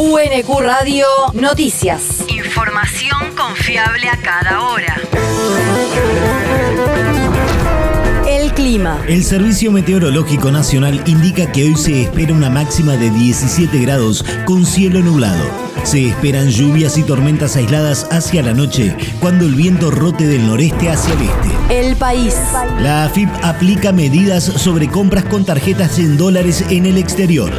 UNQ Radio Noticias. Información confiable a cada hora. El clima. El Servicio Meteorológico Nacional indica que hoy se espera una máxima de 17 grados con cielo nublado. Se esperan lluvias y tormentas aisladas hacia la noche, cuando el viento rote del noreste hacia el este. El país. La AFIP aplica medidas sobre compras con tarjetas en dólares en el exterior.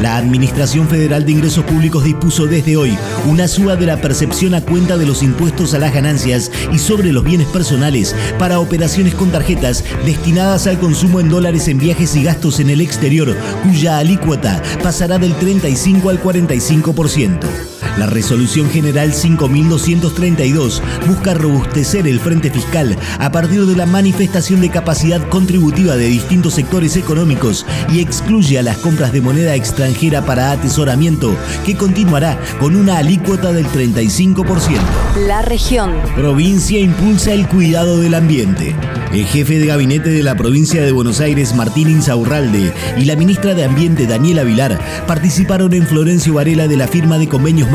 La Administración Federal de Ingresos Públicos dispuso desde hoy una suba de la percepción a cuenta de los impuestos a las ganancias y sobre los bienes personales para operaciones con tarjetas destinadas al consumo en dólares en viajes y gastos en el exterior, cuya alícuota pasará del 35 al 45%. La resolución general 5232 busca robustecer el frente fiscal a partir de la manifestación de capacidad contributiva de distintos sectores económicos y excluye a las compras de moneda extranjera para atesoramiento, que continuará con una alícuota del 35%. La región. Provincia impulsa el cuidado del ambiente. El jefe de gabinete de la provincia de Buenos Aires, Martín Insaurralde, y la ministra de Ambiente, Daniela Vilar, participaron en Florencio Varela de la firma de convenios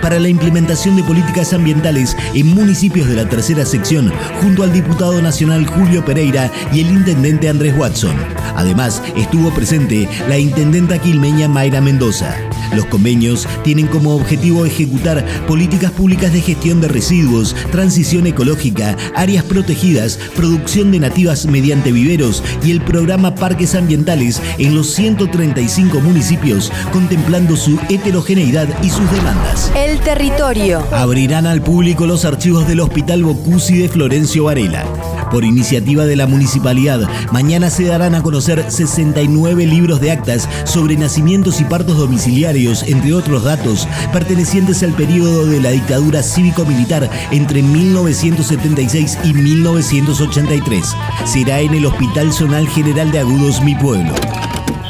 para la implementación de políticas ambientales en municipios de la tercera sección, junto al diputado nacional Julio Pereira y el intendente Andrés Watson. Además, estuvo presente la intendenta quilmeña Mayra Mendoza. Los convenios tienen como objetivo ejecutar políticas públicas de gestión de residuos, transición ecológica, áreas protegidas, producción de nativas mediante viveros y el programa Parques Ambientales en los 135 municipios, contemplando su heterogeneidad y sus demandas. El territorio. Abrirán al público los archivos del Hospital Bocusi de Florencio Varela. Por iniciativa de la municipalidad, mañana se darán a conocer 69 libros de actas sobre nacimientos y partos domiciliarios, entre otros datos, pertenecientes al periodo de la dictadura cívico-militar entre 1976 y 1983. Será en el Hospital Zonal General de Agudos Mi Pueblo.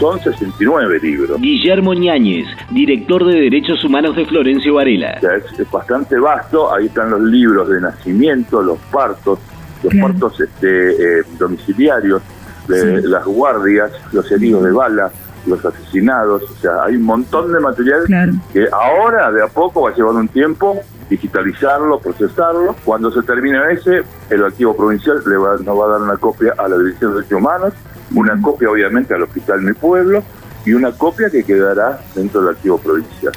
Son 69 libros. Guillermo Ñáñez, director de Derechos Humanos de Florencio Varela. Es, es bastante vasto, ahí están los libros de nacimiento, los partos, los partos este, eh, domiciliarios, de las guardias, los heridos de bala, los asesinados, o sea, hay un montón de material que ahora de a poco va a llevar un tiempo digitalizarlo, procesarlo. Cuando se termine ese, el archivo provincial le va, nos va a dar una copia a la Dirección de Derechos Humanos, una copia obviamente al Hospital Mi Pueblo y una copia que quedará dentro del archivo provincial.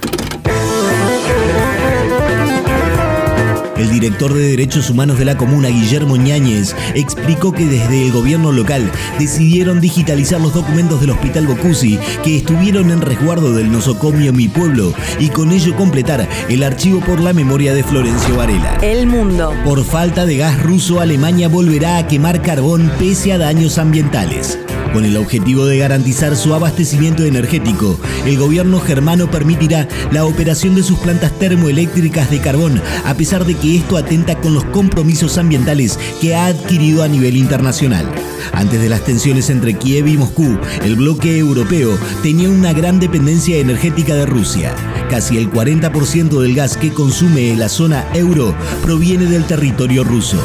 El director de Derechos Humanos de la comuna, Guillermo Ñáñez, explicó que desde el gobierno local decidieron digitalizar los documentos del Hospital Bocusi que estuvieron en resguardo del nosocomio Mi Pueblo y con ello completar el archivo por la memoria de Florencio Varela. El mundo. Por falta de gas ruso, Alemania volverá a quemar carbón pese a daños ambientales. Con el objetivo de garantizar su abastecimiento energético, el gobierno germano permitirá la operación de sus plantas termoeléctricas de carbón, a pesar de que esto atenta con los compromisos ambientales que ha adquirido a nivel internacional. Antes de las tensiones entre Kiev y Moscú, el bloque europeo tenía una gran dependencia energética de Rusia. Casi el 40% del gas que consume la zona euro proviene del territorio ruso.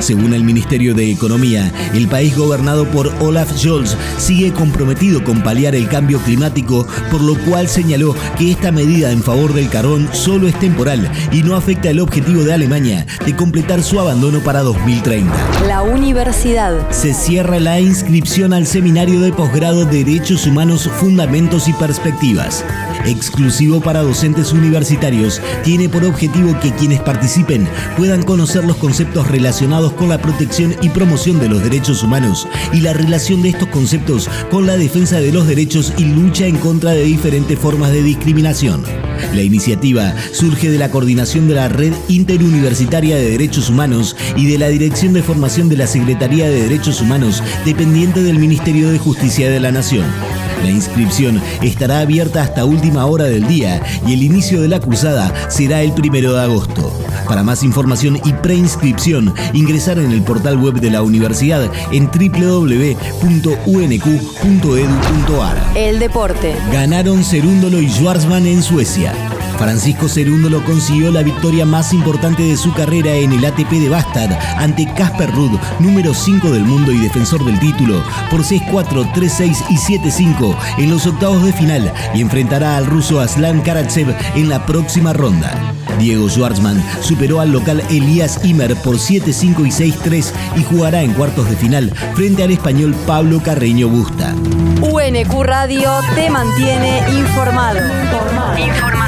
Según el Ministerio de Economía, el país gobernado por Olaf Scholz sigue comprometido con paliar el cambio climático, por lo cual señaló que esta medida en favor del carbón solo es temporal y no afecta el objetivo de Alemania de completar su abandono para 2030. La universidad. Se cierra la inscripción al seminario de posgrado Derechos Humanos, Fundamentos y Perspectivas. Exclusivo para docentes universitarios, tiene por objetivo que quienes participen puedan conocer los conceptos relacionados con la protección y promoción de los derechos humanos y la relación de estos conceptos con la defensa de los derechos y lucha en contra de diferentes formas de discriminación. La iniciativa surge de la coordinación de la Red Interuniversitaria de Derechos Humanos y de la Dirección de Formación de la Secretaría de Derechos Humanos, dependiente del Ministerio de Justicia de la Nación. La inscripción estará abierta hasta última hora del día y el inicio de la cursada será el primero de agosto. Para más información y preinscripción, ingresar en el portal web de la universidad en www.unq.edu.ar. El deporte. Ganaron Cerúndolo y Schwarzman en Suecia. Francisco Cerúndolo consiguió la victoria más importante de su carrera en el ATP de Bastad ante Casper Ruud, número 5 del mundo y defensor del título, por 6-4, 3-6 y 7-5 en los octavos de final y enfrentará al ruso Aslan Karatsev en la próxima ronda. Diego Schwartzman superó al local Elías Imer por 7-5 y 6-3 y jugará en cuartos de final frente al español Pablo Carreño Busta. UNQ Radio te mantiene informado. Confiable